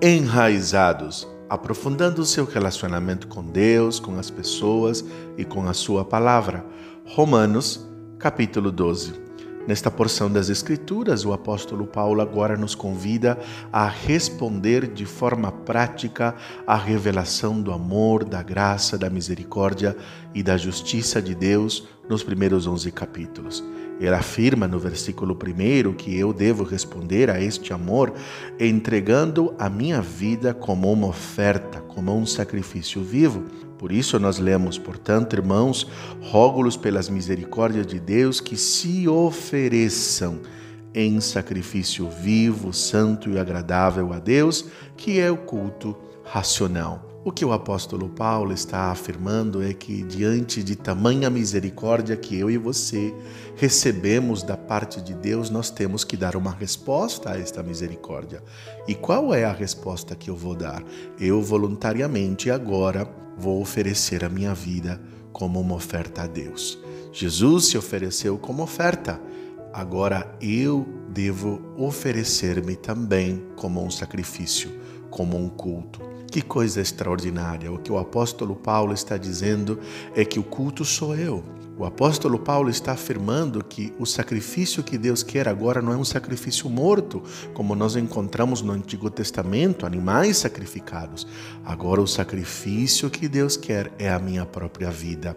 enraizados, aprofundando seu relacionamento com Deus, com as pessoas e com a sua palavra. Romanos, capítulo 12. Nesta porção das Escrituras, o apóstolo Paulo agora nos convida a responder de forma prática à revelação do amor, da graça, da misericórdia e da justiça de Deus nos primeiros 11 capítulos. Ele afirma no versículo 1 que eu devo responder a este amor entregando a minha vida como uma oferta, como um sacrifício vivo. Por isso nós lemos, portanto, irmãos, rogo-los pelas misericórdias de Deus que se ofereçam em sacrifício vivo, santo e agradável a Deus, que é o culto racional. O que o apóstolo Paulo está afirmando é que, diante de tamanha misericórdia que eu e você recebemos da parte de Deus, nós temos que dar uma resposta a esta misericórdia. E qual é a resposta que eu vou dar? Eu voluntariamente agora vou oferecer a minha vida como uma oferta a Deus. Jesus se ofereceu como oferta. Agora eu devo oferecer-me também como um sacrifício, como um culto. Que coisa extraordinária! O que o apóstolo Paulo está dizendo é que o culto sou eu. O apóstolo Paulo está afirmando que o sacrifício que Deus quer agora não é um sacrifício morto, como nós encontramos no Antigo Testamento, animais sacrificados. Agora, o sacrifício que Deus quer é a minha própria vida.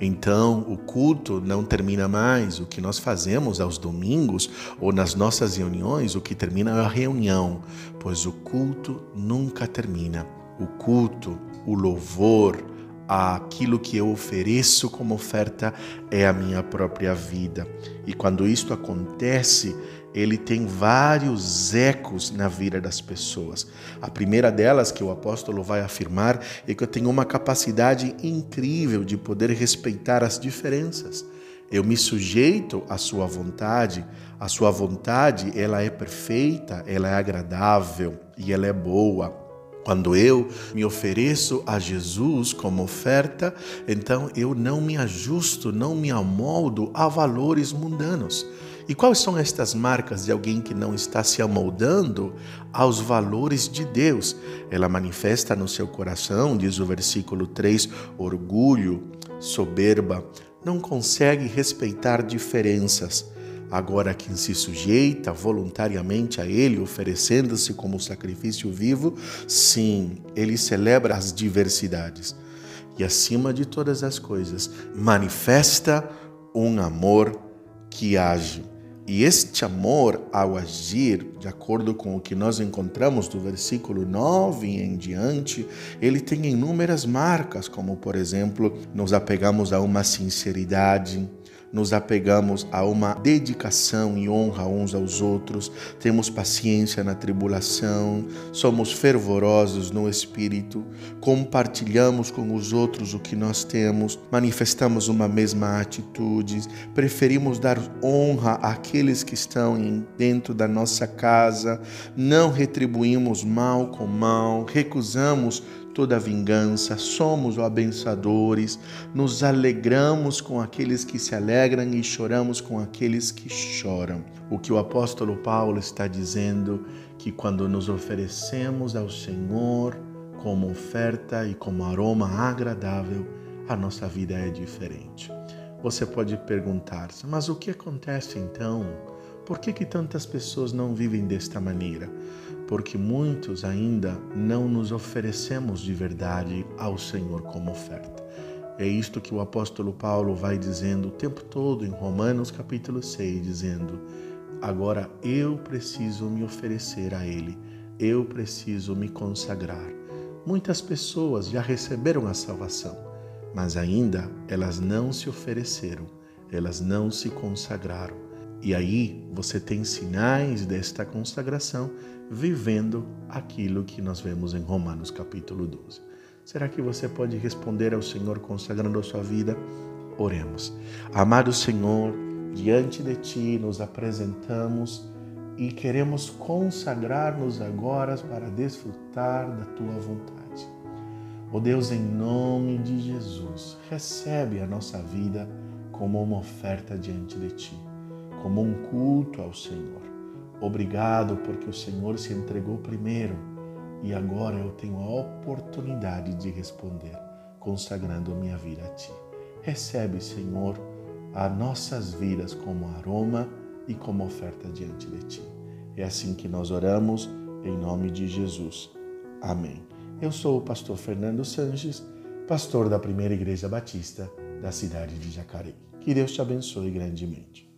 Então, o culto não termina mais. O que nós fazemos aos domingos ou nas nossas reuniões, o que termina é a reunião, pois o culto nunca termina. O culto, o louvor, aquilo que eu ofereço como oferta é a minha própria vida. E quando isto acontece, ele tem vários ecos na vida das pessoas. A primeira delas que o apóstolo vai afirmar é que eu tenho uma capacidade incrível de poder respeitar as diferenças. Eu me sujeito à sua vontade. A sua vontade, ela é perfeita, ela é agradável e ela é boa. Quando eu me ofereço a Jesus como oferta, então eu não me ajusto, não me amoldo a valores mundanos. E quais são estas marcas de alguém que não está se amoldando aos valores de Deus? Ela manifesta no seu coração, diz o versículo 3, orgulho, soberba, não consegue respeitar diferenças Agora, quem se sujeita voluntariamente a Ele, oferecendo-se como sacrifício vivo, sim, ele celebra as diversidades. E, acima de todas as coisas, manifesta um amor que age. E este amor, ao agir, de acordo com o que nós encontramos do versículo 9 em diante, ele tem inúmeras marcas, como, por exemplo, nos apegamos a uma sinceridade, nos apegamos a uma dedicação e honra uns aos outros, temos paciência na tribulação, somos fervorosos no espírito, compartilhamos com os outros o que nós temos, manifestamos uma mesma atitude, preferimos dar honra àqueles que estão dentro da nossa casa, não retribuímos mal com mal, recusamos toda vingança, somos abençadores, nos alegramos com aqueles que se alegram e choramos com aqueles que choram. O que o apóstolo Paulo está dizendo que quando nos oferecemos ao Senhor como oferta e como aroma agradável, a nossa vida é diferente. Você pode perguntar-se, mas o que acontece então? Por que, que tantas pessoas não vivem desta maneira? porque muitos ainda não nos oferecemos de verdade ao Senhor como oferta. É isto que o apóstolo Paulo vai dizendo o tempo todo em Romanos capítulo 6, dizendo: Agora eu preciso me oferecer a Ele, eu preciso me consagrar. Muitas pessoas já receberam a salvação, mas ainda elas não se ofereceram, elas não se consagraram. E aí você tem sinais desta consagração vivendo aquilo que nós vemos em Romanos capítulo 12. Será que você pode responder ao Senhor consagrando a sua vida? Oremos. Amado Senhor, diante de Ti nos apresentamos e queremos consagrar-nos agora para desfrutar da Tua vontade. Ó oh Deus, em nome de Jesus, recebe a nossa vida como uma oferta diante de Ti, como um culto ao Senhor Obrigado porque o Senhor se entregou primeiro e agora eu tenho a oportunidade de responder, consagrando minha vida a Ti. Recebe, Senhor, as nossas vidas como aroma e como oferta diante de Ti. É assim que nós oramos, em nome de Jesus. Amém. Eu sou o pastor Fernando Sanches, pastor da primeira Igreja Batista da cidade de Jacareí. Que Deus te abençoe grandemente.